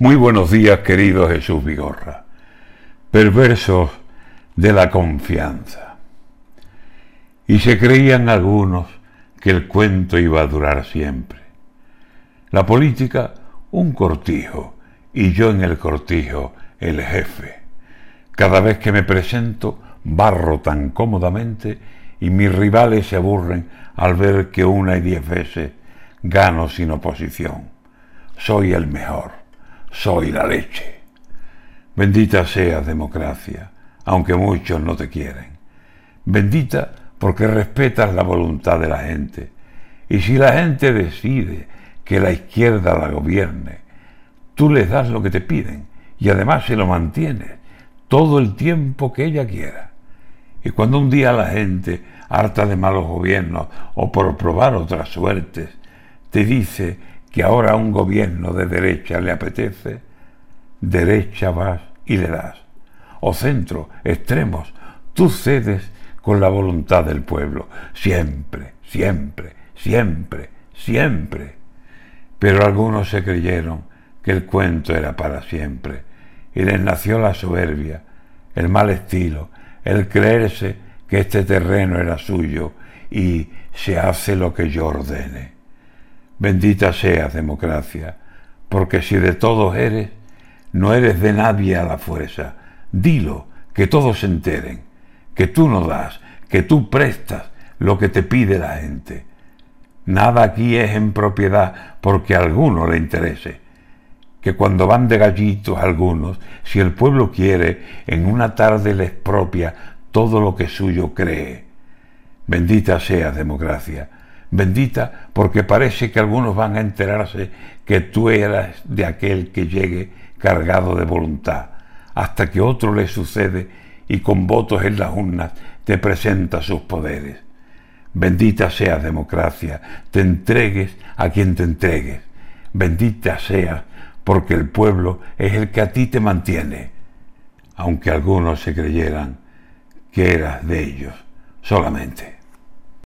Muy buenos días, querido Jesús Vigorra. Perversos de la confianza. Y se creían algunos que el cuento iba a durar siempre. La política, un cortijo, y yo en el cortijo, el jefe. Cada vez que me presento, barro tan cómodamente y mis rivales se aburren al ver que una y diez veces gano sin oposición. Soy el mejor soy la leche. Bendita seas democracia, aunque muchos no te quieren. Bendita porque respetas la voluntad de la gente. Y si la gente decide que la izquierda la gobierne, tú les das lo que te piden y además se lo mantienes todo el tiempo que ella quiera. Y cuando un día la gente, harta de malos gobiernos o por probar otras suertes, te dice que ahora un gobierno de derecha le apetece, derecha vas y le das. O centro, extremos, tú cedes con la voluntad del pueblo, siempre, siempre, siempre, siempre. Pero algunos se creyeron que el cuento era para siempre, y les nació la soberbia, el mal estilo, el creerse que este terreno era suyo y se hace lo que yo ordene. Bendita seas, democracia, porque si de todos eres, no eres de nadie a la fuerza. Dilo, que todos se enteren, que tú no das, que tú prestas lo que te pide la gente. Nada aquí es en propiedad porque a alguno le interese. Que cuando van de gallitos algunos, si el pueblo quiere, en una tarde les propia todo lo que suyo cree. Bendita seas, democracia bendita, porque parece que algunos van a enterarse que tú eras de aquel que llegue cargado de voluntad, hasta que otro le sucede y con votos en las urnas te presenta sus poderes. Bendita sea democracia, te entregues a quien te entregues. Bendita seas, porque el pueblo es el que a ti te mantiene, aunque algunos se creyeran que eras de ellos solamente.